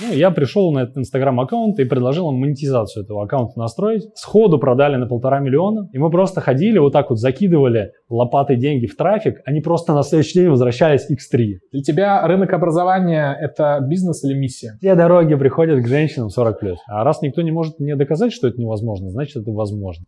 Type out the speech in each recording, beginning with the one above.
Ну, я пришел на этот инстаграм-аккаунт и предложил им монетизацию этого аккаунта настроить. Сходу продали на полтора миллиона. И мы просто ходили, вот так вот закидывали лопатой деньги в трафик. Они просто на следующий день возвращались X3. Для тебя рынок образования – это бизнес или миссия? Все дороги приходят к женщинам 40+. А раз никто не может мне доказать, что это невозможно, значит, это возможно.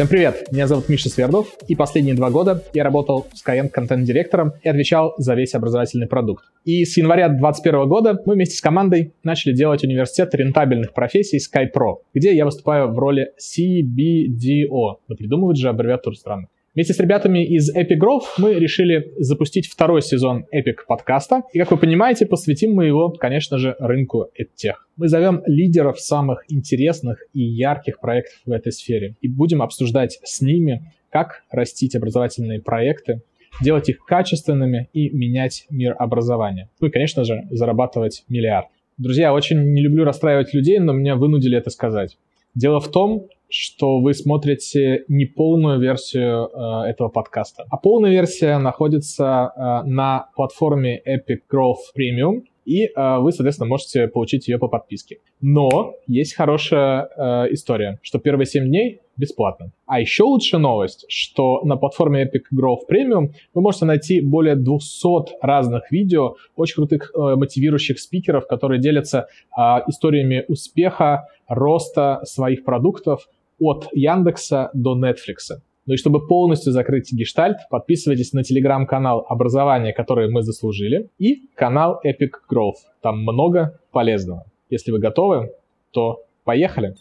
Всем привет! Меня зовут Миша Свердов, и последние два года я работал Skyeng контент-директором и отвечал за весь образовательный продукт. И с января 2021 года мы вместе с командой начали делать университет рентабельных профессий SkyPro, где я выступаю в роли CBDO. Да придумывают же аббревиатуру странно. Вместе с ребятами из Epic Growth мы решили запустить второй сезон Epic подкаста. И, как вы понимаете, посвятим мы его, конечно же, рынку EdTech. Мы зовем лидеров самых интересных и ярких проектов в этой сфере и будем обсуждать с ними, как растить образовательные проекты, делать их качественными и менять мир образования. Ну и, конечно же, зарабатывать миллиард. Друзья, очень не люблю расстраивать людей, но меня вынудили это сказать. Дело в том, что вы смотрите не полную версию э, этого подкаста. А полная версия находится э, на платформе Epic Growth Premium, и э, вы, соответственно, можете получить ее по подписке. Но есть хорошая э, история, что первые 7 дней бесплатно. А еще лучшая новость, что на платформе Epic Growth Premium вы можете найти более 200 разных видео, очень крутых э, мотивирующих спикеров, которые делятся э, историями успеха, роста своих продуктов, от Яндекса до Netflix. Ну и чтобы полностью закрыть гештальт, подписывайтесь на телеграм-канал «Образование, которое мы заслужили» и канал Epic Growth. Там много полезного. Если вы готовы, то поехали!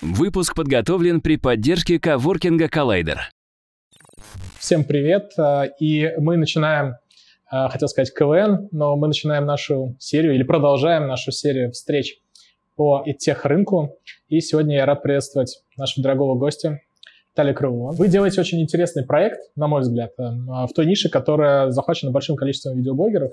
Выпуск подготовлен при поддержке коворкинга Collider. Всем привет! Э, и мы начинаем, э, хотел сказать КВН, но мы начинаем нашу серию или продолжаем нашу серию встреч по тех рынку. И сегодня я рад приветствовать нашего дорогого гостя Талия Крылова. Вы делаете очень интересный проект, на мой взгляд, э, в той нише, которая захвачена большим количеством видеоблогеров.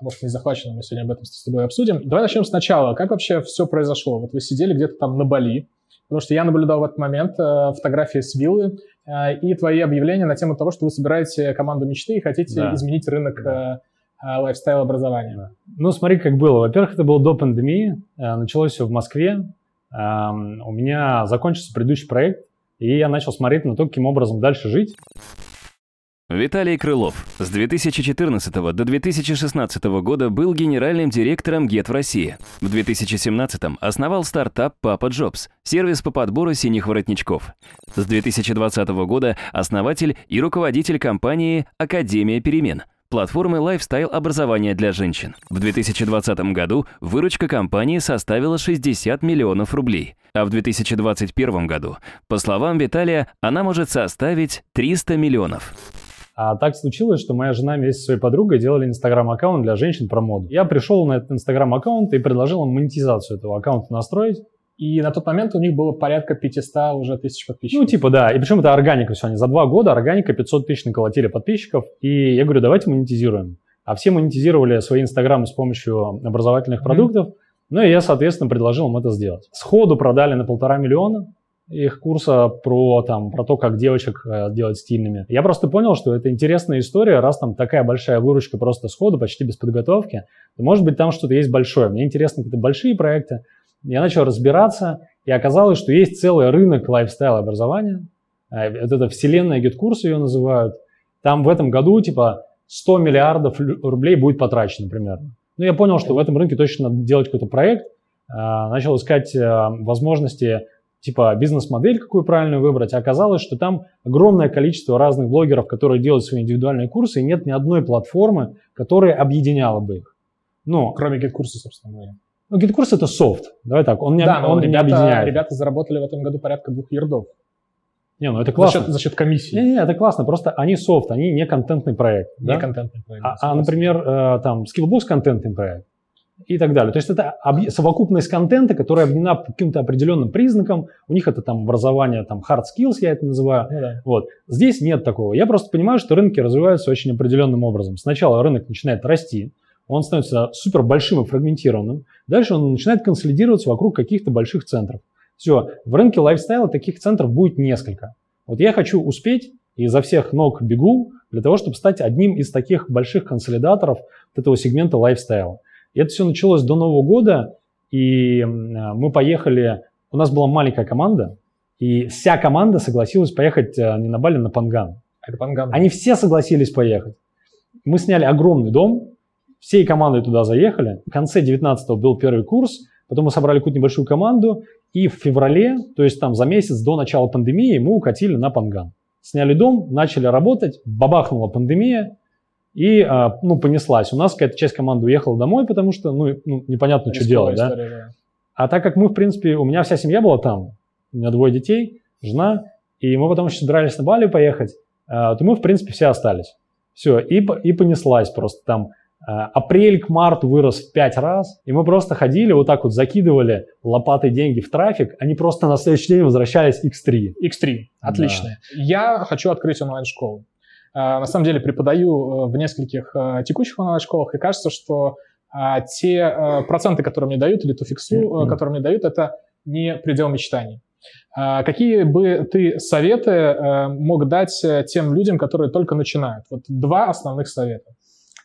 А может, не захвачена, мы сегодня об этом с тобой обсудим. Давай начнем сначала. Как вообще все произошло? Вот вы сидели где-то там на Бали, потому что я наблюдал в этот момент э, фотографии с виллы э, и твои объявления на тему того, что вы собираете команду мечты и хотите да. изменить рынок да лайфстайл образования? Ну, смотри, как было. Во-первых, это было до пандемии. Э, началось все в Москве. Эм, у меня закончился предыдущий проект, и я начал смотреть на то, каким образом дальше жить. Виталий Крылов с 2014 до 2016 года был генеральным директором ГЕТ в России. В 2017 основал стартап Папа Джобс, сервис по подбору синих воротничков. С 2020 года основатель и руководитель компании Академия перемен – платформы лайфстайл-образования для женщин. В 2020 году выручка компании составила 60 миллионов рублей, а в 2021 году, по словам Виталия, она может составить 300 миллионов. А так случилось, что моя жена вместе со своей подругой делали инстаграм-аккаунт для женщин про моду. Я пришел на этот инстаграм-аккаунт и предложил им монетизацию этого аккаунта настроить. И на тот момент у них было порядка 500 уже тысяч подписчиков. Ну, типа, да. И причем это органика все. Они за два года органика 500 тысяч наколотили подписчиков. И я говорю, давайте монетизируем. А все монетизировали свои инстаграмы с помощью образовательных mm-hmm. продуктов. Ну, и я, соответственно, предложил им это сделать. Сходу продали на полтора миллиона их курса про, там, про то, как девочек э, делать стильными. Я просто понял, что это интересная история, раз там такая большая выручка просто сходу, почти без подготовки, то может быть там что-то есть большое. Мне интересны какие-то большие проекты, я начал разбираться, и оказалось, что есть целый рынок лайфстайл-образования. Э, вот это вселенная GetCourse ее называют. Там в этом году типа 100 миллиардов рублей будет потрачено примерно. Ну, я понял, что в этом рынке точно надо делать какой-то проект. Э, начал искать э, возможности типа бизнес-модель, какую правильно выбрать. А оказалось, что там огромное количество разных блогеров, которые делают свои индивидуальные курсы, и нет ни одной платформы, которая объединяла бы их. Ну, Кроме GetCourse а, собственно говоря. Ну, GetCourse это софт. Давай так, он не, да, он ребята, не объединяет. Ребята заработали в этом году порядка двух ярдов. Не, ну это классно. За счет, за счет комиссии. Не, не, это классно. Просто они софт, они не контентный проект. Не да? контентный проект. А, а например, э, там, Skillbox контентный проект и так далее. То есть это совокупность контента, которая объединена по каким-то определенным признакам. У них это там образование, там hard skills, я это называю. Ну, да. Вот. Здесь нет такого. Я просто понимаю, что рынки развиваются очень определенным образом. Сначала рынок начинает расти, он становится супер большим и фрагментированным. Дальше он начинает консолидироваться вокруг каких-то больших центров. Все, в рынке лайфстайла таких центров будет несколько. Вот я хочу успеть и изо всех ног бегу для того, чтобы стать одним из таких больших консолидаторов вот этого сегмента лайфстайл. И это все началось до Нового года, и мы поехали, у нас была маленькая команда, и вся команда согласилась поехать э, не на Бали, на Панган. Это Панган. Они все согласились поехать. Мы сняли огромный дом, всей командой туда заехали. В конце 19-го был первый курс, потом мы собрали какую-то небольшую команду, и в феврале, то есть там за месяц до начала пандемии, мы укатили на Панган. Сняли дом, начали работать, бабахнула пандемия, и а, ну, понеслась. У нас какая-то часть команды уехала домой, потому что ну, ну непонятно, что делать. да? да? А так как мы, в принципе, у меня вся семья была там, у меня двое детей, жена, и мы потом еще собирались на Бали поехать, а, то мы, в принципе, все остались. Все, и, и понеслась просто там. А, апрель к марту вырос в пять раз, и мы просто ходили, вот так вот закидывали лопатой деньги в трафик, они просто на следующий день возвращались X3. X3, отлично. Да. Я хочу открыть онлайн-школу. А, на самом деле преподаю э, в нескольких э, текущих онлайн-школах, и кажется, что те э, проценты, которые мне дают, или ту фиксу, которую мне дают, это не предел мечтаний. Какие бы ты советы э, мог дать э, тем людям, которые только начинают? Вот два основных совета.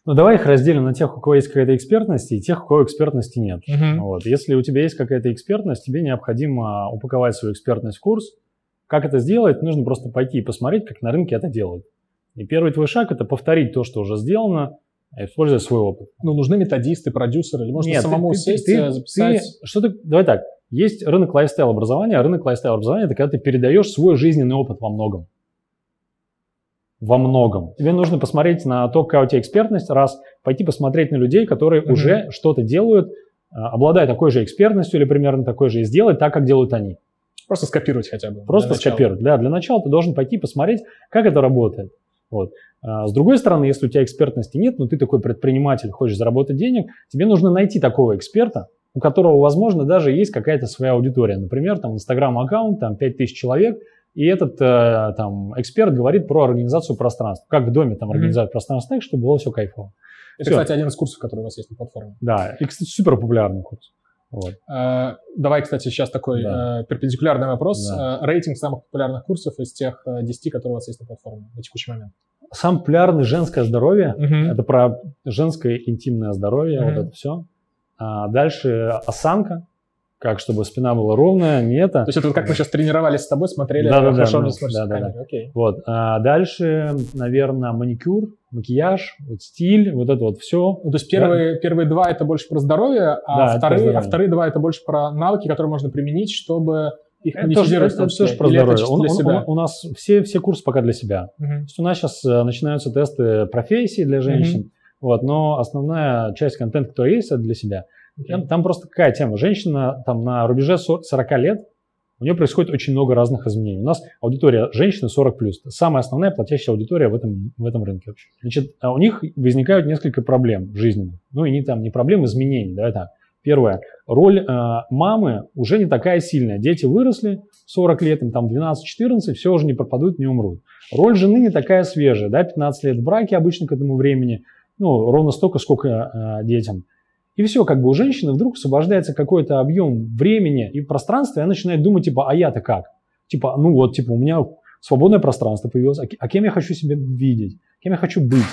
Ну, давай их разделим на тех, у кого есть какая-то экспертность, и тех, у кого экспертности нет. Uh-huh. Вот. Если у тебя есть какая-то экспертность, тебе необходимо упаковать свою экспертность в курс. Как это сделать? Нужно просто пойти и посмотреть, как на рынке это делают. И первый твой шаг – это повторить то, что уже сделано, используя свой опыт. Ну, нужны методисты, продюсеры, или можно Нет, самому ты, сесть, ты, записать? Ты, что ты, давай так, есть рынок лайфстайл образования, а рынок лайфстайл образования – это когда ты передаешь свой жизненный опыт во многом. Во многом. Тебе нужно посмотреть на то, какая у тебя экспертность, раз, пойти посмотреть на людей, которые mm-hmm. уже что-то делают, а, обладая такой же экспертностью или примерно такой же, и сделать так, как делают они. Просто скопировать хотя бы. Просто скопировать, да. Для начала ты должен пойти посмотреть, как это работает. Вот. А с другой стороны, если у тебя экспертности нет, но ты такой предприниматель, хочешь заработать денег, тебе нужно найти такого эксперта, у которого, возможно, даже есть какая-то своя аудитория. Например, там Инстаграм-аккаунт, там 5000 человек, и этот э, там эксперт говорит про организацию пространства. Как в доме там организовать mm-hmm. пространство так, чтобы было все кайфово. Это, все. кстати, один из курсов, который у вас есть на платформе. Да, и, кстати, супер популярный курс. Вот. А, давай, кстати, сейчас такой да. э, перпендикулярный вопрос. Да. Э, рейтинг самых популярных курсов из тех э, 10, которые у вас есть на платформе на текущий момент. Самый популярный женское здоровье. Uh-huh. Это про женское интимное здоровье, uh-huh. вот это все. А дальше осанка, как чтобы спина была ровная, не это. То есть это вот как мы сейчас тренировались с тобой, смотрели, да, да, хорошо да, да, да, да. Окей. Вот. А дальше, наверное, маникюр, макияж, вот стиль, вот это вот все. Ну, то есть первые, да. первые два это больше про здоровье, а, да, вторые, здоровье. а вторые два это больше про навыки, которые можно применить, чтобы их это монетизировать. Это, это тоже про здоровье. Он, он, он, у нас все, все курсы пока для себя. Uh-huh. То есть у нас сейчас э, начинаются тесты профессий для женщин. Uh-huh. Вот, но основная часть контента, который есть, это для себя. Okay. Там просто какая тема? Женщина там на рубеже 40 лет, у нее происходит очень много разных изменений. У нас аудитория женщины 40 плюс. Самая основная платящая аудитория в этом, в этом рынке вообще. Значит, а у них возникают несколько проблем жизненных. Ну и не там не проблем, изменений, да, так. Первое. Роль э, мамы уже не такая сильная. Дети выросли, 40 лет, им там 12-14, все уже не пропадут, не умрут. Роль жены не такая свежая, да, 15 лет в браке обычно к этому времени ну, ровно столько, сколько э, детям. И все, как бы у женщины вдруг освобождается какой-то объем времени и пространства, и она начинает думать, типа, а я-то как? Типа, ну вот, типа, у меня свободное пространство появилось, а, а кем я хочу себя видеть? Кем я хочу быть?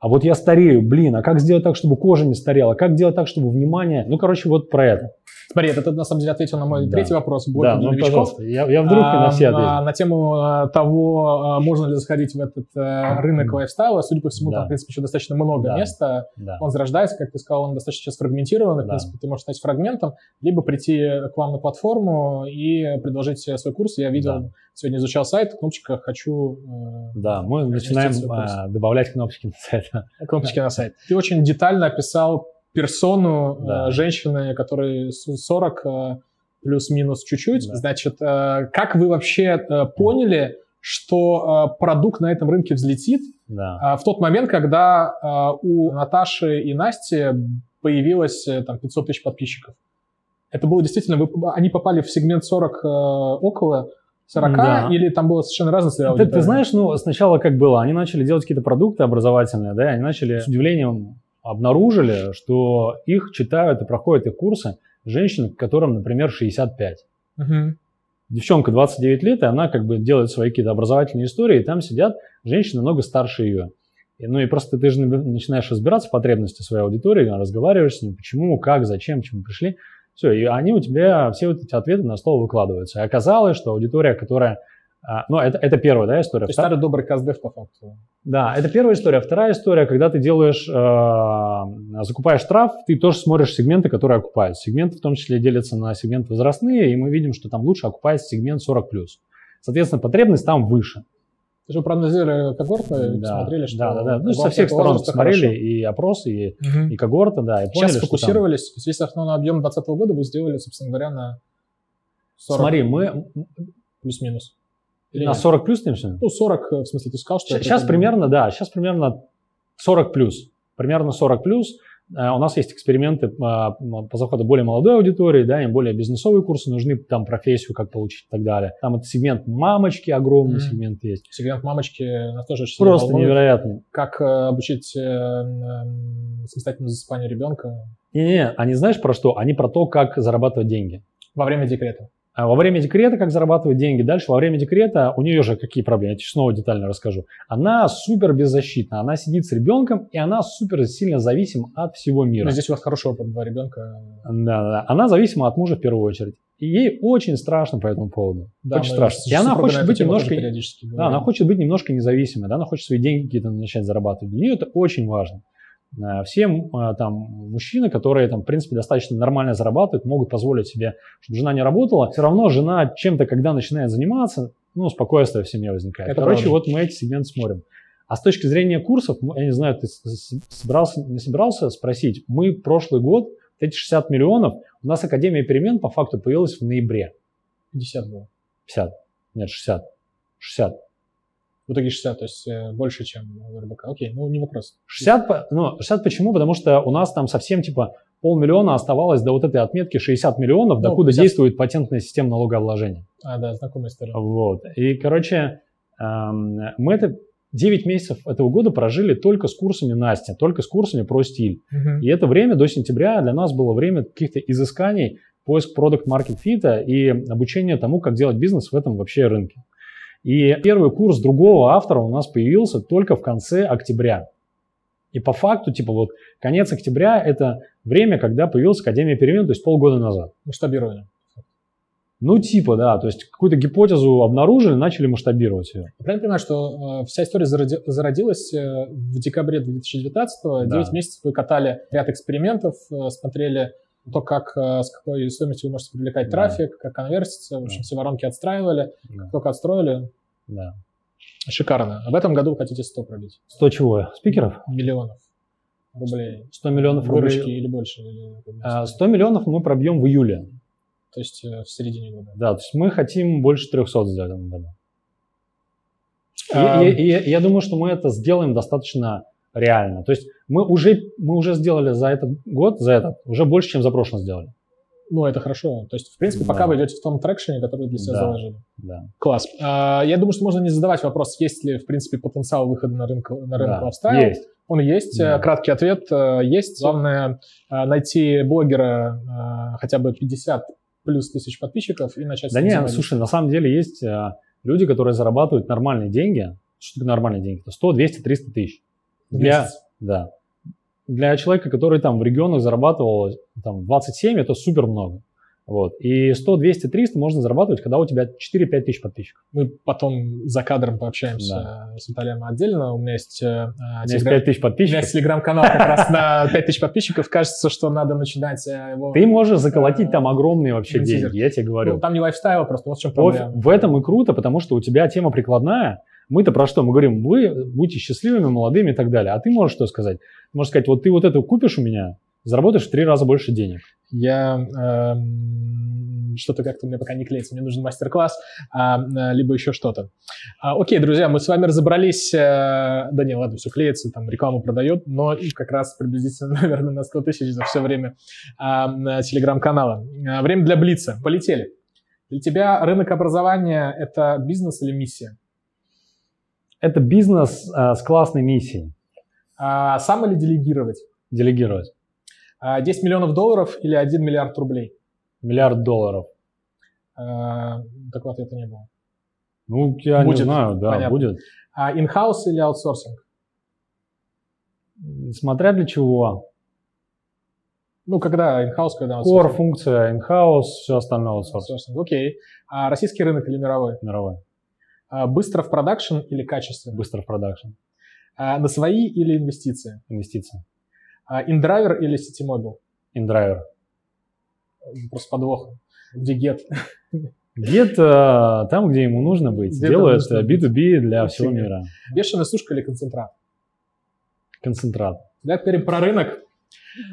А вот я старею, блин, а как сделать так, чтобы кожа не старела? Как сделать так, чтобы внимание... Ну, короче, вот про это. Смотри, это ты на самом деле ответил на мой да. третий вопрос. Да, ну, новичков. пожалуйста. Я, я вдруг а, на все ответил. На, на тему а, того, а, можно ли заходить в этот а, рынок лайфстайла. Судя по всему, да. там, в принципе, еще достаточно много да. места. Да. Он зарождается, как ты сказал, он достаточно сейчас фрагментирован. Да. В принципе, ты можешь стать фрагментом, либо прийти к вам на платформу и предложить свой курс. Я видел, да. сегодня изучал сайт, кнопочка «Хочу». Э, да, мы начинаем а, добавлять кнопочки на сайт. Кнопочки на сайт. Ты очень детально описал персону да. э, женщины, которой 40 э, плюс-минус чуть-чуть. Да. Значит, э, как вы вообще поняли, что продукт на этом рынке взлетит да. в тот момент, когда у Наташи и Насти появилось там 500 тысяч подписчиков? Это было действительно, вы, они попали в сегмент 40 э, около, 40, да. или там было совершенно разное целевая ты, ты знаешь, ну, сначала как было, они начали делать какие-то продукты образовательные, да, они начали с удивлением обнаружили, что их читают и проходят их курсы женщины, которым, например, 65. Угу. девчонка 29 лет, и она как бы делает свои какие-то образовательные истории, и там сидят женщины намного старше ее. И, ну и просто ты же начинаешь разбираться в потребности своей аудитории, разговариваешь с ним, почему, как, зачем, чему пришли. Все, и они у тебя, все вот эти ответы на стол выкладываются. И оказалось, что аудитория, которая а, ну, это, это первая да, история. То есть старый добрый каздев по факту. Да, это первая история. Вторая история, когда ты делаешь, э, закупаешь штраф, ты тоже смотришь сегменты, которые окупаются. Сегменты в том числе делятся на сегменты возрастные, и мы видим, что там лучше окупается сегмент 40+. Соответственно, потребность там выше. Ты же проанализировали когорты, да, смотрели, что... Да, да, да. Ну, со всех сторон смотрели хорошо. и опросы, и, угу. и когорты, да. И поняли, Сейчас сфокусировались. Там... Весь основной объем 2020 года вы сделали, собственно говоря, на 40. Смотри, мы... Плюс-минус. Или на 40 плюс, ты Ну, 40, в смысле, ты сказал, что... Сейчас примерно, да, сейчас примерно 40 плюс. Примерно 40 плюс. Э, у нас есть эксперименты э, по заходу более молодой аудитории, да, им более бизнесовые курсы нужны, там профессию как получить и так далее. Там это сегмент мамочки, огромный mm-hmm. сегмент есть. Сегмент мамочки нас тоже очень Просто волнует. невероятно. Как э, обучить э, э, самостоятельному засыпанию ребенка? Не-не, они знаешь про что? Они про то, как зарабатывать деньги. Во время декрета. А во время декрета как зарабатывать деньги. Дальше во время декрета у нее же какие проблемы, я тебе снова детально расскажу. Она супер беззащитна, она сидит с ребенком, и она супер сильно зависима от всего мира. Но здесь у вас хороший опыт, два ребенка. Да, да, она зависима от мужа в первую очередь. И ей очень страшно по этому поводу. Да, очень страшно. И она хочет быть немножко, да, она хочет быть немножко независимой, да, она хочет свои деньги какие-то начать зарабатывать. Для нее это очень важно. Э, все э, там мужчины, которые там, в принципе, достаточно нормально зарабатывают, могут позволить себе, чтобы жена не работала. Все равно жена чем-то, когда начинает заниматься, ну, спокойствие в семье возникает. Это Короче, правда. вот мы эти сегменты смотрим. А с точки зрения курсов, я не знаю, ты собрался, не собирался спросить, мы прошлый год, эти 60 миллионов, у нас Академия перемен по факту появилась в ноябре. 50 было. 50. Нет, 60. 60. В итоге 60, то есть э, больше, чем в РБК. Окей, ну не вопрос. 60, ну, 60 почему? Потому что у нас там совсем типа полмиллиона оставалось до вот этой отметки 60 миллионов, ну, докуда 50... действует патентная система налогообложения. А, да, знакомая история. Вот. И, короче, эм, мы это 9 месяцев этого года прожили только с курсами Настя, только с курсами про стиль. Угу. И это время до сентября для нас было время каких-то изысканий, поиск продукт маркет фита и обучения тому, как делать бизнес в этом вообще рынке. И первый курс другого автора у нас появился только в конце октября. И по факту, типа вот конец октября – это время, когда появилась Академия перемен, то есть полгода назад. Масштабирование. Ну, типа, да, то есть какую-то гипотезу обнаружили, начали масштабировать ее. Я правильно понимаю, что э, вся история зароди, зародилась э, в декабре 2019-го, да. 9 месяцев вы катали ряд экспериментов, э, смотрели то, как, э, с какой стоимостью вы можете привлекать да. трафик, как конверсится, в общем, да. все воронки отстраивали, да. только отстроили. Да. Шикарно. А в этом году вы хотите 100 пробить. 100 чего? Спикеров? Миллионов рублей. 100 миллионов Выручки рублей. или больше? Или, 100 а, миллионов мы пробьем в июле. То есть э, в середине года? Да, то есть мы хотим больше 300 сделать в этом году. А... И, и, и, я думаю, что мы это сделаем достаточно реально. То есть мы уже, мы уже сделали за этот год, за этот, уже больше, чем за прошлый сделали. Ну, это хорошо. То есть, в принципе, пока да. вы идете в том трекшене, который для себя да. заложили. Да. Класс. А, я думаю, что можно не задавать вопрос, есть ли, в принципе, потенциал выхода на рынок, на рынок да. лайфстайл. Есть. Он есть. Да. Краткий ответ э, есть. Главное э, найти блогера э, хотя бы 50 плюс тысяч подписчиков и начать... Да нет, слушай, на самом деле есть люди, которые зарабатывают нормальные деньги. Что такое нормальные деньги? 100, 200, 300 тысяч. Для, да. Для человека, который там в регионах зарабатывал там, 27, это супер много. Вот. И 100, 200, 300 можно зарабатывать, когда у тебя 4-5 тысяч подписчиков. Мы потом за кадром пообщаемся да. с Виталием отдельно. У меня есть, э, у телеграм... 5 тысяч подписчиков. У меня есть телеграм-канал как раз на 5 тысяч подписчиков. Кажется, что надо начинать э, его... Ты можешь заколотить там огромные вообще деньги, я тебе говорю. Ну, там не лайфстайл просто, вот в чем проблема. В этом и круто, потому что у тебя тема прикладная, мы-то про что? Мы говорим, вы будете счастливыми, молодыми и так далее. А ты можешь что сказать? Можешь сказать, вот ты вот это купишь у меня, заработаешь в три раза больше денег. Я э, что-то как-то мне пока не клеится, мне нужен мастер-класс, а, э, либо еще что-то. А, окей, друзья, мы с вами разобрались, э, да не, ладно, все клеится, там рекламу продает, но как раз приблизительно, наверное, на 100 тысяч за все время э, телеграм-канала. А, время для Блица. Полетели. Для тебя рынок образования – это бизнес или миссия? Это бизнес а, с классной миссией. А, сам или делегировать? Делегировать. А, 10 миллионов долларов или 1 миллиард рублей? Миллиард долларов. А, такого ответа не было. Ну, я Будет, не знаю, да, понятно. будет. А in-house или аутсорсинг? Смотря для чего. Ну, когда in-house, когда Core, аутсорсинг? функция, in-house, все остальное аутсорс Аутсорсинг, окей. А российский рынок или мировой? мировой. А быстро в продакшн или качественно? Быстро в продакшн. А на свои или инвестиции? Инвестиции. А inDriver или Ситимобил? inDriver. Просто подвох. Где get? Где-то там, где ему нужно быть, Где-то делает нужно быть. B2B для всего мира. Бешеная сушка или концентрат? Концентрат. Давай поговорим про рынок.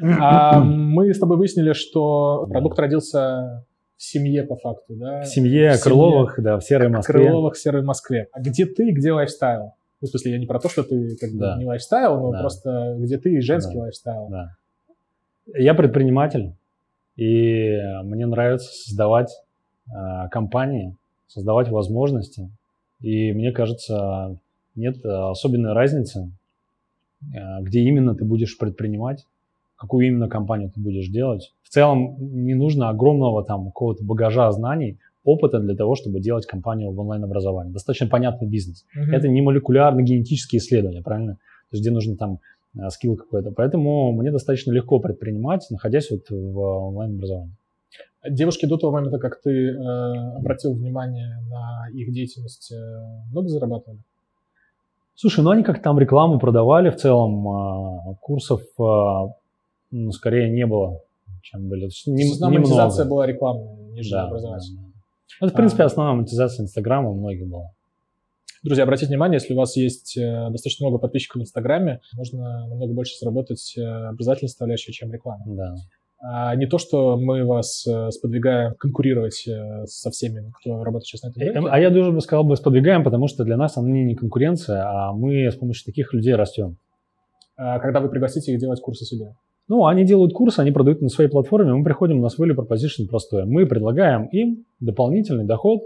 Мы с тобой выяснили, что продукт родился в семье по факту, да? В семье В семье. Крыловых, да, в серой Москве. Крыловых, серой Москве. А где ты, где лайфстайл? Ну, в смысле, я не про то, что ты как бы Да. не лайфстайл, но Да. просто где ты и женский Да. лайфстайл. Да. Я предприниматель, и мне нравится создавать э, компании, создавать возможности. И мне кажется, нет э, особенной разницы, э, где именно ты будешь предпринимать, какую именно компанию ты будешь делать. В целом не нужно огромного там какого-то багажа знаний, опыта для того, чтобы делать компанию в онлайн-образовании. Достаточно понятный бизнес. Мгм. Это не молекулярно-генетические исследования, правильно? То есть где нужно там э, скилл какой-то. Поэтому мне достаточно легко предпринимать, находясь вот в онлайн-образовании. Девушки до того момента, как ты э, обратил внимание на их деятельность, э, много зарабатывали? Слушай, ну они как там рекламу продавали, в целом э, курсов э, ну, скорее не было, чем были. Нем- Основная монетизация немного. была рекламная, нежели Да, образовательная. да. Ну, Это, в принципе, А. основная монетизация Инстаграма у многих была. Друзья, обратите внимание, если у вас есть э, достаточно много подписчиков в Инстаграме, можно намного больше заработать э, образовательной составляющей, чем реклама. Да. А не то, что мы вас э, сподвигаем конкурировать со всеми, кто работает сейчас на этом рынке. А я даже бы сказал бы сподвигаем, потому что для нас они не конкуренция, а мы с помощью таких людей растем. А когда вы пригласите их делать курсы себе. Ну, они делают курсы, они продают на своей платформе, мы приходим, у нас value proposition простое. Мы предлагаем им дополнительный доход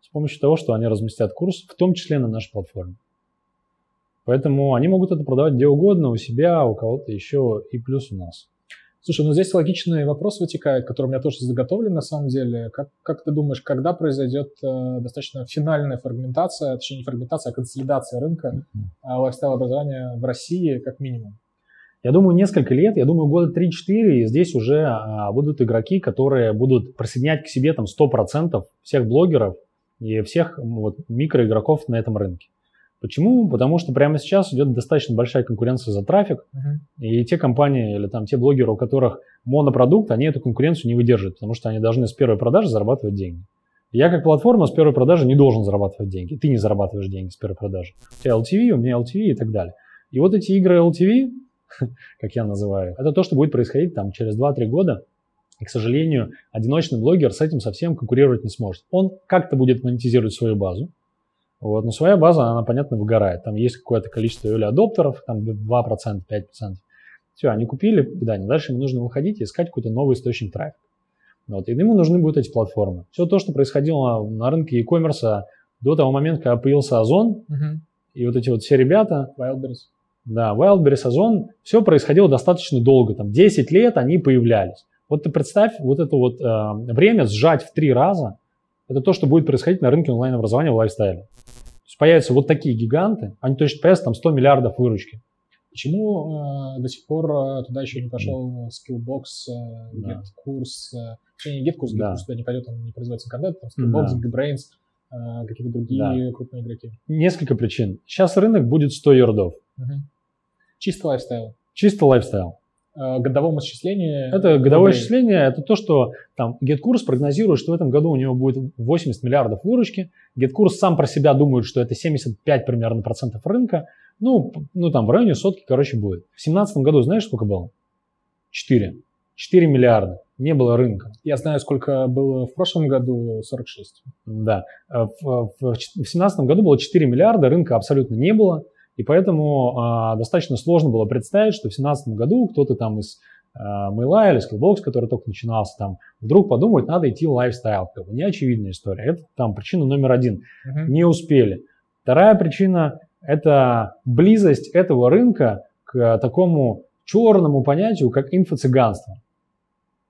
с помощью того, что они разместят курс, в том числе на нашей платформе. Поэтому они могут это продавать где угодно, у себя, у кого-то еще, и плюс у нас. Слушай, ну здесь логичный вопрос вытекает, который у меня тоже заготовлен на самом деле. Как, как ты думаешь, когда произойдет э, достаточно финальная фрагментация, точнее не фрагментация, а консолидация рынка э, лайфстайл-образования в России как минимум? Я думаю, несколько лет, я думаю, года 3-4, и здесь уже а, будут игроки, которые будут присоединять к себе там 100% всех блогеров и всех вот, микроигроков на этом рынке. Почему? Потому что прямо сейчас идет достаточно большая конкуренция за трафик, и те компании или там те блогеры, у которых монопродукт, они эту конкуренцию не выдерживают, потому что они должны с первой продажи зарабатывать деньги. Я как платформа с первой продажи не должен зарабатывать деньги. Ты не зарабатываешь деньги с первой продажи. У тебя LTV, у меня LTV и так далее. И вот эти игры LTV, как я называю, это то, что будет происходить там через 2-3 года. И, к сожалению, одиночный блогер с этим совсем конкурировать не сможет. Он как-то будет монетизировать свою базу, вот, но своя база, она, понятно, выгорает. Там есть какое-то количество или адоптеров, там 2%, 5%. Все, они купили питание. Дальше ему нужно выходить и искать какой-то новый источник трафика. Вот, и ему нужны будут эти платформы. Все то, что происходило на рынке e-commerce до того момента, когда появился Озон, и вот эти вот все ребята, Wildberries. Да, Wildberries, Озон, все происходило достаточно долго, там 10 лет они появлялись. Вот ты представь, вот это вот э, время сжать в три раза, это то, что будет происходить на рынке онлайн-образования в лайфстайле. То есть появятся вот такие гиганты, они точно появятся там 100 миллиардов выручки. Почему э, до сих пор э, туда еще не пошел Skillbox, э, Да. GetCourse, э, точнее, не GetCourse, Да. GetCourse туда не пойдет, он не производится контент, там Skillbox, Да. GeekBrains, э, какие-то другие крупные игроки. Несколько причин. Сейчас рынок будет 100 ярдов. Мгм. Чисто лайфстайл. Чисто лайфстайл. Э, годовом исчислении. Это годовое рублей. исчисление, это то, что там GetCourse прогнозирует, что в этом году у него будет 80 миллиардов выручки. GetCourse сам про себя думает, что это 75 примерно процентов рынка. Ну, ну там в районе сотки, короче, будет. В 2017 году знаешь, сколько было? 4. 4 миллиарда. Не было рынка. Я знаю, сколько было в прошлом году, 46. Да. Э, В 2017 году было 4 миллиарда, рынка абсолютно не было. И поэтому а, достаточно сложно было представить, что в 2017 году кто-то там из а, Mail или Skillbox, который только начинался, там вдруг подумает, надо идти в лайфстайл. Как бы неочевидная история. Это там причина номер один. Мгм. Не успели. Вторая причина – это близость этого рынка к такому черному понятию, как инфо-цыганство.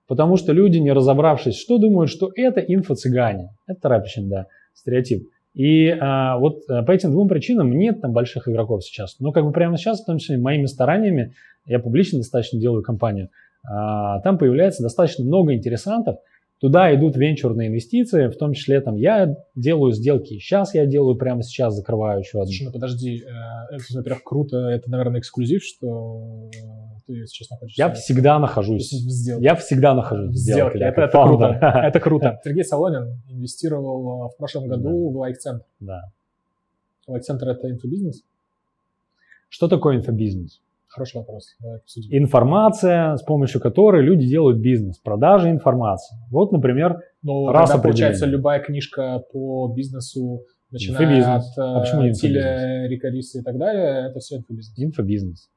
Потому что люди, не разобравшись, что думают, что это инфо-цыгане. Это вторая причина, да, стереотип. И а, вот а, по этим двум причинам нет там больших игроков сейчас. Но как бы прямо сейчас, в том числе моими стараниями, я публично достаточно делаю компанию, а, там появляется достаточно много интересантов, Туда идут венчурные инвестиции, в том числе там я делаю сделки. Сейчас я делаю прямо сейчас, закрываю еще одну. Слушай, ну подожди, э, это, во-первых, круто, это, наверное, эксклюзив, что ты сейчас находишься... Я всегда нахожусь. Я всегда нахожусь в сделке. Это, это круто. Это круто. Сергей Солонин инвестировал в прошлом году в лайк-центр. Да. Лайк-центр – это инфобизнес? Что такое инфобизнес? Хороший вопрос. Информация, с помощью которой люди делают бизнес, продажа информации. Вот, например, ну, раз тогда, получается, любая книжка по бизнесу, начиная инфобизнес. от а Тиля, Рикариса и так далее, это все инфобизнес. Инфобизнес.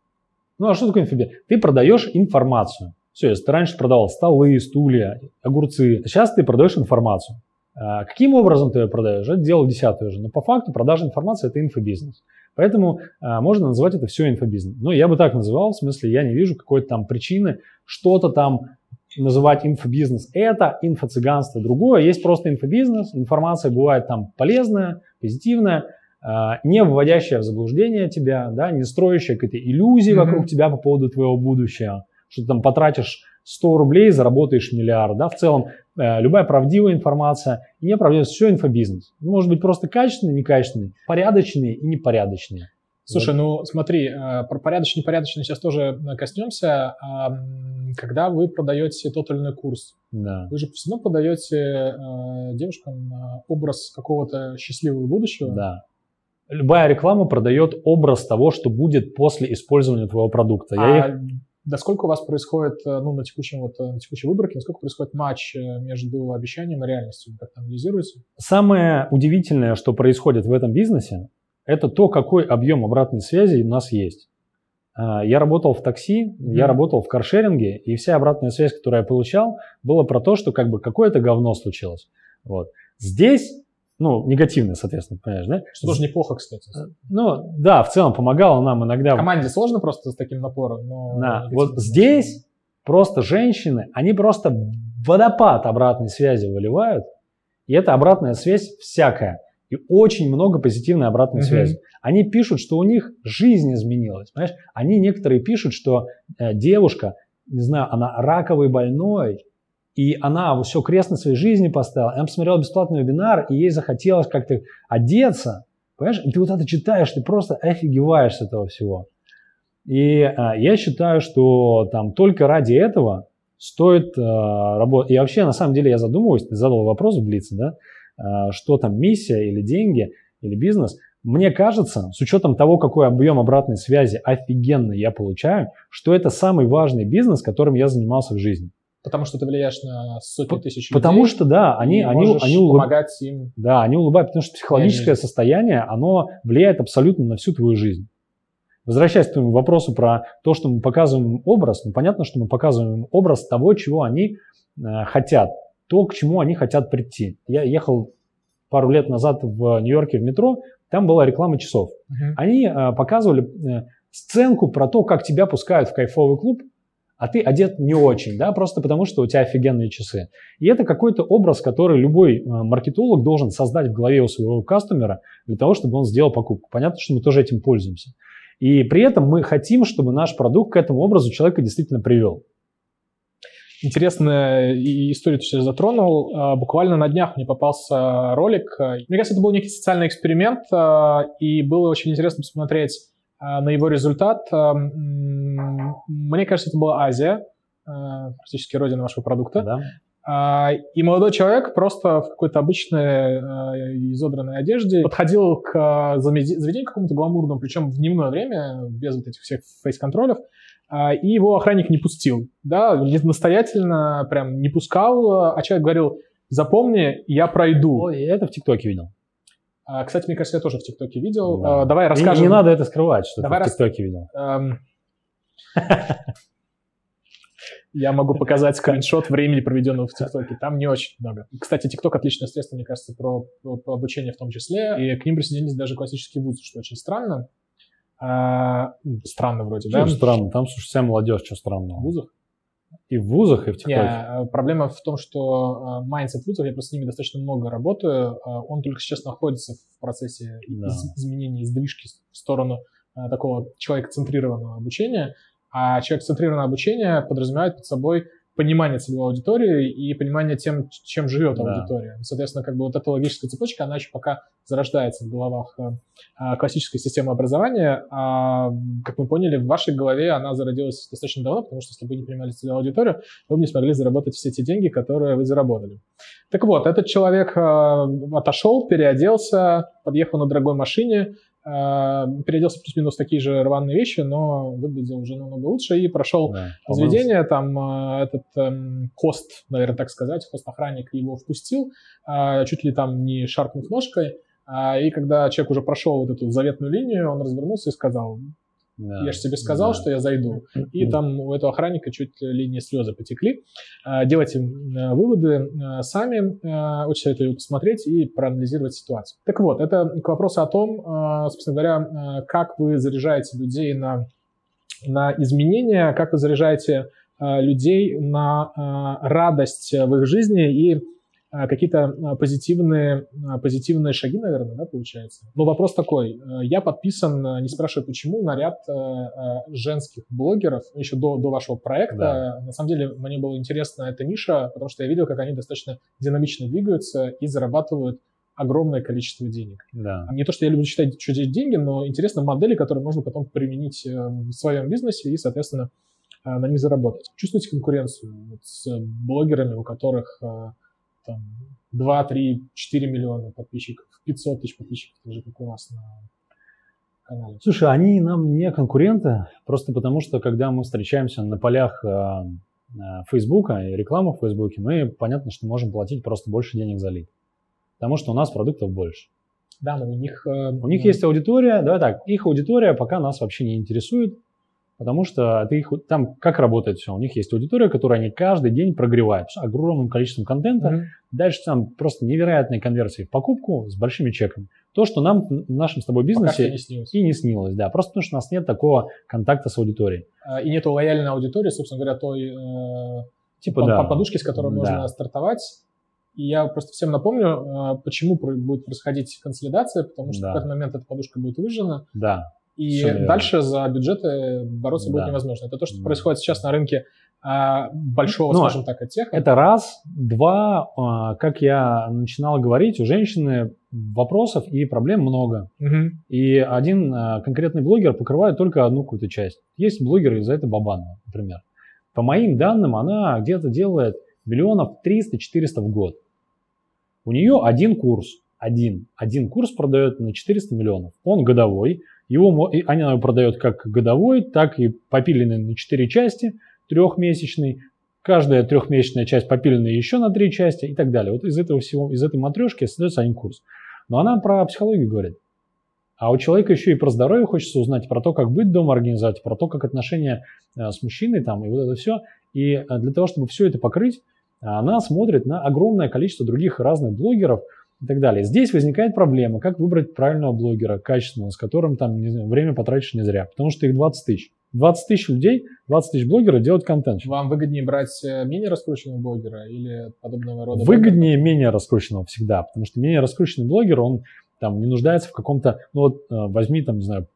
Ну, а что такое инфобизнес? Ты продаешь информацию. Все, если ты раньше продавал столы, стулья, огурцы, сейчас ты продаешь информацию. А каким образом ты ее продаешь? Это дело десятое уже. Но по факту продажа информации – это инфобизнес. Поэтому а, можно называть это все инфобизнес. Но я бы так называл, в смысле я не вижу какой-то там причины что-то там называть инфобизнес. Это инфо-цыганство. Другое есть просто инфобизнес. Информация бывает там полезная, позитивная, а, не вводящая в заблуждение тебя, да, не строящая какие-то иллюзии mm-hmm. вокруг тебя по поводу твоего будущего, что ты там потратишь 100 рублей, заработаешь миллиард. Да? В целом э, любая правдивая информация и неправдивая, все инфобизнес. Может быть просто качественный, некачественный, порядочный и непорядочный. Слушай, вот. ну смотри, э, про порядочный, непорядочный сейчас тоже коснемся. Когда вы продаете тот или иной курс, да. вы же все равно подаете э, девушкам образ какого-то счастливого будущего. Да. Любая реклама продает образ того, что будет после использования твоего продукта. А Я их Насколько у вас происходит, э, ну, на, текущем, вот, э, на текущей выборке, насколько происходит матч э, между обещанием и реальностью? Как это анализируется? Самое удивительное, что происходит в этом бизнесе, это то, какой объем обратной связи у нас есть. А, я работал в такси, mm-hmm. я работал в каршеринге, и вся обратная связь, которую я получал, была про то, что как бы какое-то говно случилось. Вот. Здесь ну, негативное, соответственно, понимаешь, да? Что тоже неплохо, кстати. Ну, да, в целом помогало нам иногда. Команде сложно просто с таким напором, но... Да, вот здесь просто женщины, они просто водопад обратной связи выливают, и эта обратная связь всякая. И очень много позитивной обратной uh-huh. связи. Они пишут, что у них жизнь изменилась. Понимаешь? Они некоторые пишут, что э, девушка, не знаю, она раковый больной, и она все крест на своей жизни поставила. Она посмотрела бесплатный вебинар, и ей захотелось как-то одеться. Понимаешь? И ты вот это читаешь, ты просто офигеваешь с этого всего. И а, я считаю, что там только ради этого стоит а, работать. И вообще, на самом деле, я задумываюсь, ты задал вопрос в Блице, да, а, что там миссия или деньги, или бизнес. Мне кажется, с учетом того, какой объем обратной связи офигенный я получаю, что это самый важный бизнес, которым я занимался в жизни. Потому что ты влияешь на сотни тысяч людей. Потому что, да, они, они, они улыб... помогать им. Да, они улыбаются, потому что психологическое состояние, оно влияет абсолютно на всю твою жизнь. Возвращаясь к твоему вопросу про то, что мы показываем образ, ну, понятно, что мы показываем образ того, чего они э, хотят, то, к чему они хотят прийти. Я ехал пару лет назад в Нью-Йорке в метро, там была реклама часов. Uh-huh. Они э, показывали э, сценку про то, как тебя пускают в кайфовый клуб, а ты одет не очень, да, просто потому что у тебя офигенные часы. И это какой-то образ, который любой э, маркетолог должен создать в голове у своего кастомера для того, чтобы он сделал покупку. Понятно, что мы тоже этим пользуемся. И при этом мы хотим, чтобы наш продукт к этому образу человека действительно привел. Интересная историю ты сейчас затронул. А, буквально на днях мне попался ролик. Мне кажется, это был некий социальный эксперимент, и было очень интересно посмотреть на его результат. Мне кажется, это была Азия, практически родина вашего продукта. Да. А, и молодой человек просто в какой-то обычной изодранной одежде подходил к заведению какому-то гламурному, причем в дневное время, без вот этих всех фейс-контролев, а, и его охранник не пустил. Да, настоятельно прям не пускал, а человек говорил, запомни, я пройду. Ой, я это в ТикТоке видел. А, кстати, мне кажется, я тоже в ТикТоке видел. Да. Давай расскажем. Не, не надо это скрывать, что Давай ты в ТикТоке видел. Я могу показать скриншот времени, проведенного в ТикТоке. Там не очень много. Кстати, ТикТок отличное средство, мне кажется, про, про, обучение в том числе. И к ним присоединились даже классические вузы, что очень странно. А, странно вроде, что да? странно? Там, слушай, вся молодежь, что странного. В вузах? И в вузах, и в ТикТоке. Не, проблема в том, что mindset вузов, я просто с ними достаточно много работаю, он только сейчас находится в процессе да. изменения, сдвижки в сторону такого человек-центрированного обучения. А человек-центрированное обучение подразумевает под собой понимание целевой аудитории и понимание тем, чем живет да. аудитория. Соответственно, как бы вот эта логическая цепочка, она еще пока зарождается в головах э, классической системы образования. А, как мы поняли, в вашей голове она зародилась достаточно давно, потому что если бы вы не понимали целевую аудиторию, вы бы не смогли заработать все те деньги, которые вы заработали. Так вот, этот человек э, отошел, переоделся, подъехал на дорогой машине, переоделся плюс-минус такие же рваные вещи, но выглядел уже намного лучше и прошел да, заведение, там а, этот эм, хост, наверное, так сказать, хост-охранник его впустил, а, чуть ли там не шаркнув ножкой, и когда человек уже прошел вот эту заветную линию, он развернулся и сказал, да, я же тебе сказал, да. что я зайду. И там у этого охранника чуть ли не слезы потекли. А, делайте э, выводы э, сами. Э, очень советую посмотреть и проанализировать ситуацию. Так вот, это к вопросу о том, собственно говоря, как вы заряжаете людей на, на изменения, как вы заряжаете людей на радость в их жизни и какие-то а, позитивные, а, позитивные шаги, наверное, да, получается. Но вопрос такой. Э, я подписан, не спрашиваю почему, на ряд э, э, женских блогеров еще до, до вашего проекта. Да. На самом деле мне было интересна эта ниша, потому что я видел, как они достаточно динамично двигаются и зарабатывают огромное количество денег. Да. Не то, что я люблю читать чужие деньги, но интересно модели, которые можно потом применить в своем бизнесе и, соответственно, на них заработать. Чувствуете конкуренцию с блогерами, у которых там 2, 3, 4 миллиона подписчиков, 500 тысяч подписчиков, тоже как у вас на канале. Слушай, они нам не конкуренты, просто потому что, когда мы встречаемся на полях э, Фейсбука и рекламы в Фейсбуке, мы, понятно, что можем платить просто больше денег за лид. Потому что у нас продуктов больше. Да, но у них... Э, у них есть аудитория, да, так, их аудитория пока нас вообще не интересует, Потому что ты их, там как работает все? У них есть аудитория, которую они каждый день прогревают с огромным количеством контента. Mm-hmm. Дальше там просто невероятные конверсии в покупку с большими чеками. То, что нам в нашем с тобой бизнесе не снилось. и не снилось. Да, просто потому что у нас нет такого контакта с аудиторией. А, и нету лояльной аудитории, собственно говоря, той э, типа, по, да. подушки, с которой да. можно стартовать. И я просто всем напомню, э, почему будет происходить консолидация, потому что да. в какой-то момент эта подушка будет выжжена. Да. И Все дальше за бюджеты бороться да. будет невозможно. Это то, что да. происходит сейчас на рынке а, большого, ну, скажем так, тех. Это раз. Два, а, как я начинал говорить, у женщины вопросов и проблем много. Угу. И один а, конкретный блогер покрывает только одну какую-то часть. Есть блогеры, за это Бабанова, например. По моим данным, она где-то делает миллионов 300-400 в год. У нее один курс, один, один курс продает на 400 миллионов. Он годовой, его, она его продает как годовой, так и попиленный на 4 части, трехмесячный. Каждая трехмесячная часть попиленная еще на 3 части и так далее. Вот из этого всего, из этой матрешки создается один курс. Но она про психологию говорит. А у человека еще и про здоровье хочется узнать, про то, как быть дома организовать, про то, как отношения э, с мужчиной там, и вот это все. И э, для того, чтобы все это покрыть, она смотрит на огромное количество других разных блогеров, и так далее. Здесь возникает проблема, как выбрать правильного блогера, качественного, с которым там не знаю, время потратишь не зря, потому что их 20 тысяч. 20 тысяч людей, 20 тысяч блогеров делают контент. Вам выгоднее брать э, менее раскрученного блогера или подобного рода? Выгоднее блогера? менее раскрученного всегда, потому что менее раскрученный блогер, он там не нуждается в каком-то, ну вот э, возьми там, не знаю,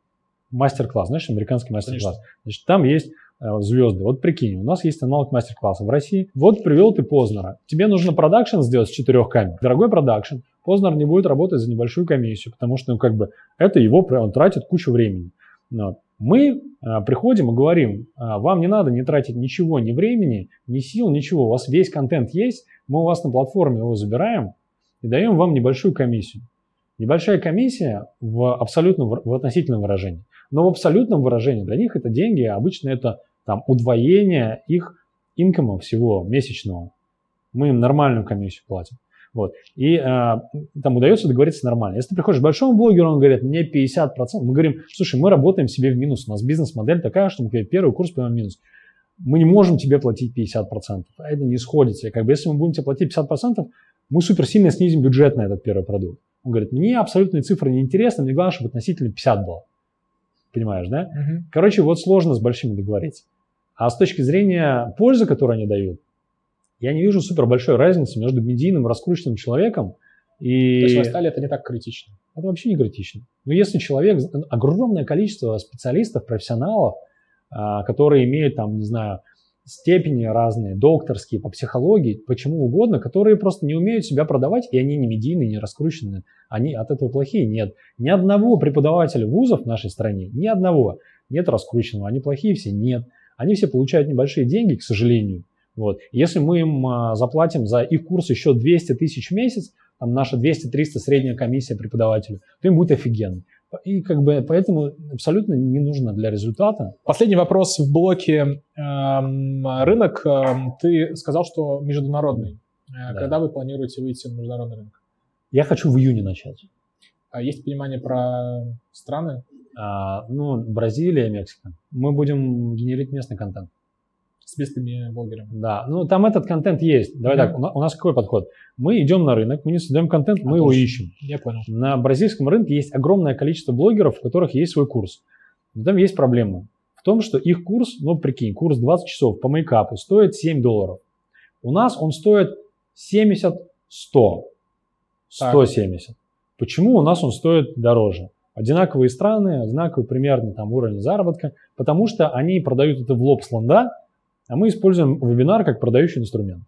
MasterClass, знаешь, американский MasterClass. Значит, там есть Э, звезды. Вот прикинь, у нас есть аналог MasterClass а в России. Вот привел ты Познера. Тебе нужно продакшн сделать с четырех камер. Дорогой продакшн. Познер не будет работать за небольшую комиссию, потому что, ну, как бы, это его, он тратит кучу времени. Но мы а, приходим и говорим, а, вам не надо не тратить ничего, ни времени, ни сил, ничего. У вас весь контент есть, мы у вас на платформе его забираем и даем вам небольшую комиссию. Небольшая комиссия в абсолютном, в относительном выражении. Но в абсолютном выражении для них это деньги, а обычно это там удвоение их инкома всего месячного. Мы им нормальную комиссию платим. Вот. И э, там удается договориться нормально. Если ты приходишь к большому блогеру, он говорит, мне 50%. Мы говорим, слушай, мы работаем себе в минус. У нас бизнес-модель такая, что мы первый курс поймем минус. Мы не можем тебе платить 50%. А это не сходится. Как бы, если мы будем тебе платить 50%, мы супер сильно снизим бюджет на этот первый продукт. Он говорит, мне абсолютные цифры не интересны, мне главное, чтобы относительно 50 было. Понимаешь, да? Uh-huh. Короче, вот сложно с большими договориться. А с точки зрения пользы, которую они дают, я не вижу супер большой разницы между медийным раскрученным человеком и... То есть в Астале это не так критично? Это вообще не критично. Но если человек, огромное количество специалистов, профессионалов, а, которые имеют там, не знаю, степени разные, докторские, по психологии, почему угодно, которые просто не умеют себя продавать, и они не медийные, не раскрученные, они от этого плохие. Нет. Ни одного преподавателя вузов в нашей стране, ни одного нет раскрученного. Они плохие все? Нет. Они все получают небольшие деньги, к сожалению. Вот. Если мы им а, заплатим за их курс еще 200 тысяч в месяц, там наша 200-300 средняя комиссия преподавателю, то им будет офигенно. И как бы поэтому абсолютно не нужно для результата. Последний вопрос в блоке эм, рынок. Эм, ты сказал, что международный. Э, да. Когда вы планируете выйти на международный рынок? Я хочу в июне начать. А есть понимание про страны? А, ну, Бразилия, Мексика. Мы будем генерить местный контент с местными блогерами. Да, ну там этот контент есть. Давай mm-hmm. так, у нас какой подход? Мы идем на рынок, мы не создаем контент, а мы его ищем. Я понял. На бразильском рынке есть огромное количество блогеров, у которых есть свой курс. Но там есть проблема в том, что их курс, ну прикинь, курс 20 часов по мейкапу стоит 7 долларов. У нас он стоит 70-100. 170. Так. Почему у нас он стоит дороже? Одинаковые страны, одинаковый примерно там уровень заработка, потому что они продают это в лоб с ланда, а мы используем вебинар как продающий инструмент.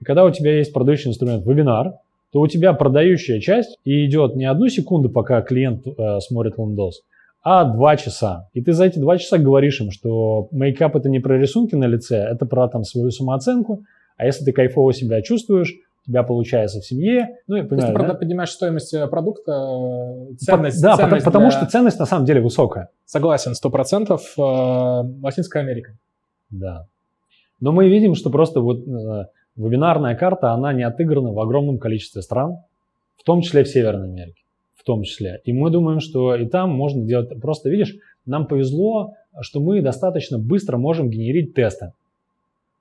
И когда у тебя есть продающий инструмент вебинар, то у тебя продающая часть и идет не одну секунду, пока клиент э, смотрит лендос, а два часа. И ты за эти два часа говоришь им, что мейкап это не про рисунки на лице, это про там свою самооценку. А если ты кайфово себя чувствуешь, у тебя получается в семье. Ну, я понимаю, То есть ты да? поднимаешь стоимость э, продукта, э, ценность. Да, ценность потому, для... что ценность на самом деле высокая. Согласен, сто процентов. Латинская Америка. Да. Но мы видим, что просто вот э, вебинарная карта, она не отыграна в огромном количестве стран, в том числе в Северной Америке, в том числе. И мы думаем, что и там можно делать, просто видишь, нам повезло, что мы достаточно быстро можем генерить тесты.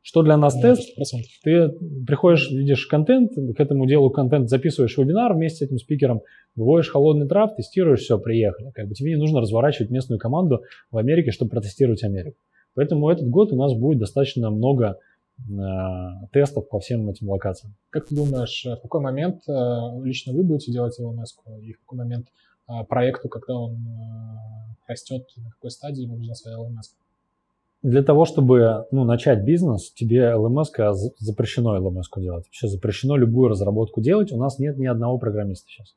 Что для нас тест? 100%. Ты приходишь, видишь контент, к этому делу контент записываешь вебинар вместе с этим спикером, выводишь холодный трав, тестируешь, все, приехали. Как бы тебе не нужно разворачивать местную команду в Америке, чтобы протестировать Америку. Поэтому этот год у нас будет достаточно много э, тестов по всем этим локациям. Как ты думаешь, в какой момент э, лично вы будете делать LMS, и в какой момент э, проекту, когда он растет, на какой стадии ему нужна своя LMS? Для того, чтобы ну, начать бизнес, тебе LMS запрещено LMS делать. Вообще запрещено любую разработку делать. У нас нет ни одного программиста сейчас.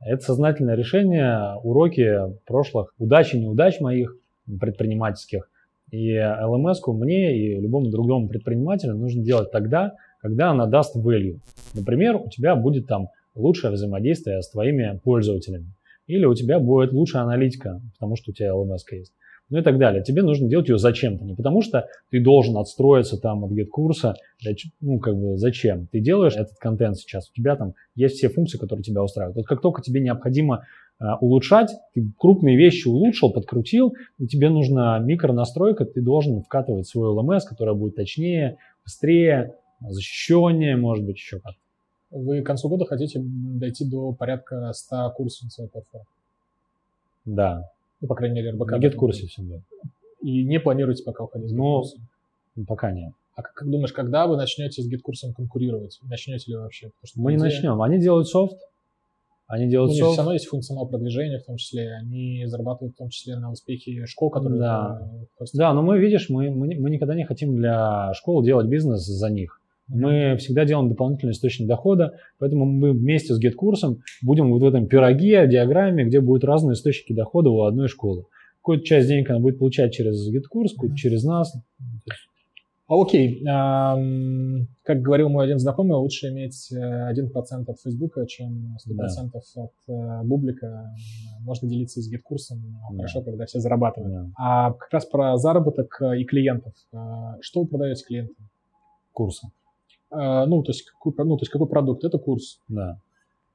Это сознательное решение, уроки прошлых удач и неудач моих предпринимательских. И LMS мне и любому другому предпринимателю нужно делать тогда, когда она даст value. Например, у тебя будет там лучшее взаимодействие с твоими пользователями. Или у тебя будет лучшая аналитика, потому что у тебя LMS есть. Ну и так далее. Тебе нужно делать ее зачем-то. Не потому что ты должен отстроиться там от get-курса. Ну, как бы зачем? Ты делаешь этот контент сейчас. У тебя там есть все функции, которые тебя устраивают. Вот как только тебе необходимо а, улучшать, ты крупные вещи улучшил, подкрутил, и тебе нужна микронастройка, ты должен вкатывать свой LMS, которая будет точнее, быстрее, защищеннее, может быть, еще как-то. Вы к концу года хотите дойти до порядка 100 курсов на своей платформе? Да. Ну, по крайней мере, РБК. На GetCurse все, да. И не планируете пока уходить Ну, пока нет. А как, как думаешь, когда вы начнете с GitKурсом конкурировать? Начнете ли вообще? Мы не начнем. Они делают софт, они делают У них все равно есть функционал продвижения, в том числе. Они зарабатывают в том числе на успехе школ, которые... Да, да но мы, видишь, мы, мы, мы никогда не хотим для школ делать бизнес за них. Мы всегда делаем дополнительный источник дохода, поэтому мы вместе с GetKурсом будем вот в этом пироге, диаграмме, где будут разные источники дохода у одной школы. Какую-то часть денег она будет получать через GetKurs, какую-то через нас. А, окей. Как говорил мой один знакомый, лучше иметь 1% э, от Фейсбука, чем 100% да. от э, Бублика. Можно делиться с гид-курсом. Да. Хорошо, когда все зарабатывают. Да. А как раз про заработок э, и клиентов. Что вы продаете клиентам? Курсы. Ну, то есть, какой, ну, то есть какой продукт? Это курс. Да.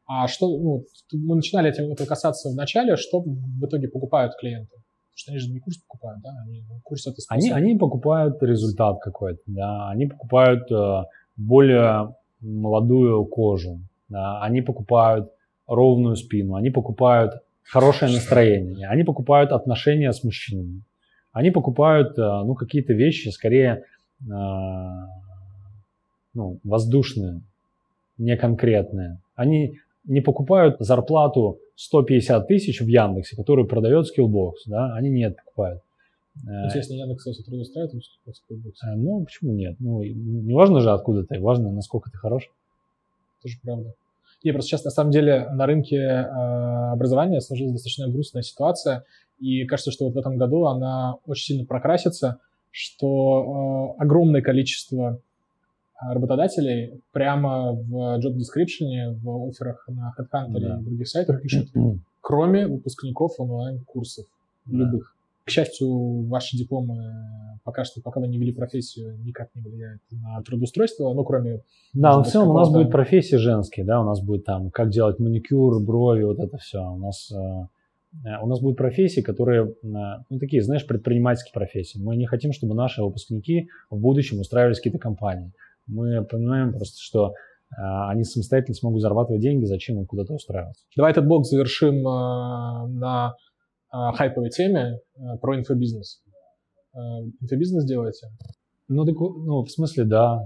А что, ну, мы начинали этим касаться в начале, что в итоге покупают клиенты? что они же не курс покупают, да, они ну, курс это способ. Они, они покупают результат какой-то, да, они покупают э, более молодую кожу, да, они покупают ровную спину, они покупают хорошее настроение, они покупают отношения с мужчинами, Они покупают ну, какие-то вещи скорее ну, воздушные, не конкретные. Они не покупают зарплату 150 тысяч в Яндексе, которую продает Skillbox, да, они нет покупают. Интересно, Яндекс, кстати, трудоустраивает Skillbox? Э, ну, почему нет? Ну, не важно же, откуда ты, важно, насколько ты хорош. Тоже правда. Не, просто сейчас, на самом деле, на рынке э, образования сложилась достаточно грустная ситуация, и кажется, что вот в этом году она очень сильно прокрасится, что э, огромное количество работодателей прямо в job description, в офферах на HeadHunter да. и других сайтах пишут, кроме выпускников онлайн-курсов да. любых. К счастью, ваши дипломы пока что, пока вы не вели профессию, никак не влияют на трудоустройство, ну, кроме... Да, в целом у нас будет профессии женские, да, у нас будет там, как делать маникюр, брови, вот это все. У нас, э, у нас будут профессии, которые, э, ну, такие, знаешь, предпринимательские профессии. Мы не хотим, чтобы наши выпускники в будущем устраивались в какие-то компании. Мы понимаем просто, что а, они самостоятельно смогут зарабатывать деньги, зачем им куда-то устраиваться. Давай этот блок завершим а, на а, хайповой теме про инфобизнес. Инфобизнес делаете? Ну, так, ну, в смысле, да.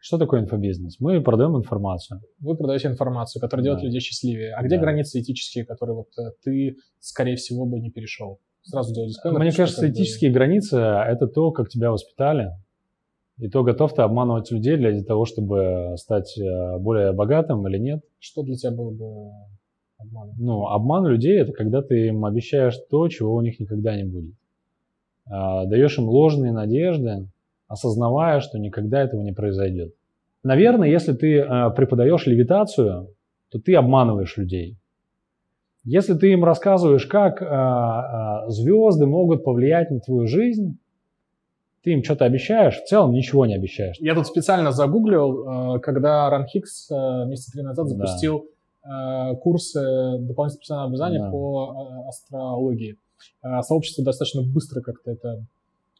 Что такое инфобизнес? Мы продаем информацию. Вы продаете информацию, которая делает да. людей счастливее. А где да. границы этические, которые вот э, ты, скорее всего, бы не перешел? Сразу делать дисклеймер. Мне кажется, этические бы... границы – это то, как тебя воспитали, и то, готов ты обманывать людей для того, чтобы стать э, более богатым или нет. Что для тебя было бы обманом? Ну, обман людей – это когда ты им обещаешь то, чего у них никогда не будет. А, даешь им ложные надежды, осознавая, что никогда этого не произойдет. Наверное, если ты э, преподаешь левитацию, то ты обманываешь людей. Если ты им рассказываешь, как э, звезды могут повлиять на твою жизнь, ты им что-то обещаешь, в целом ничего не обещаешь. Я тут специально загуглил, э, когда Ранхикс э, месяца три назад запустил да. курсы дополнительного специального образования да. по э, астрологии. Сообщество достаточно быстро как-то это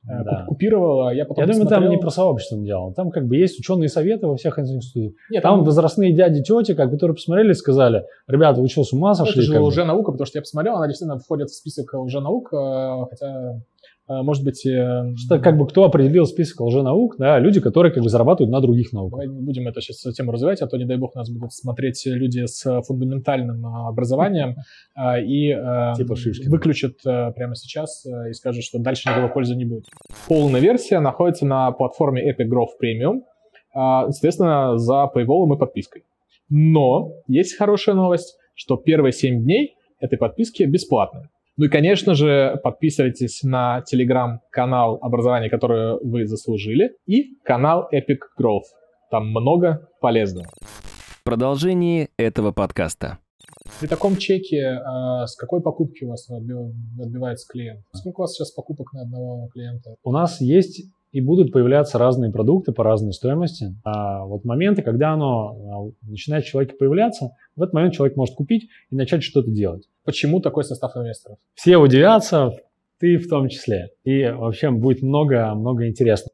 да. купировало. Я, потом я думаю, там не про сообщество дело. Там как бы есть ученые советы во всех институтах. Нет, там, там возрастные дяди, тети, как, которые посмотрели и сказали, ребята, вы что, с ума сошли? Это же уже наука, потому что я посмотрел, она действительно входит в список уже наук, хотя может быть... Э, что как бы кто определил список лженаук, да, люди, которые как бы зарабатывают на других науках. Давай не будем это сейчас тему развивать, а то, не дай бог, нас будут смотреть люди с фундаментальным а, образованием а, и типа выключат э, прямо сейчас э, и скажут, что дальше никакой пользы не будет. Полная версия находится на платформе Epic Growth Premium, соответственно, за paywall и подпиской. Но есть хорошая новость, что первые 7 дней этой подписки бесплатные. Ну и, конечно же, подписывайтесь на телеграм-канал образования, которое вы заслужили, и канал Epic Growth. Там много полезного. В продолжении этого подкаста. При таком чеке э, с какой покупки у вас отбивается клиент? Сколько у вас сейчас покупок на одного клиента? У нас есть и будут появляться разные продукты по разной стоимости. А вот моменты, когда оно а, начинает человеку появляться, в этот момент человек может купить и начать что-то делать. Почему такой состав инвесторов? Все удивятся, ты в том числе. И вообще будет много-много интересного.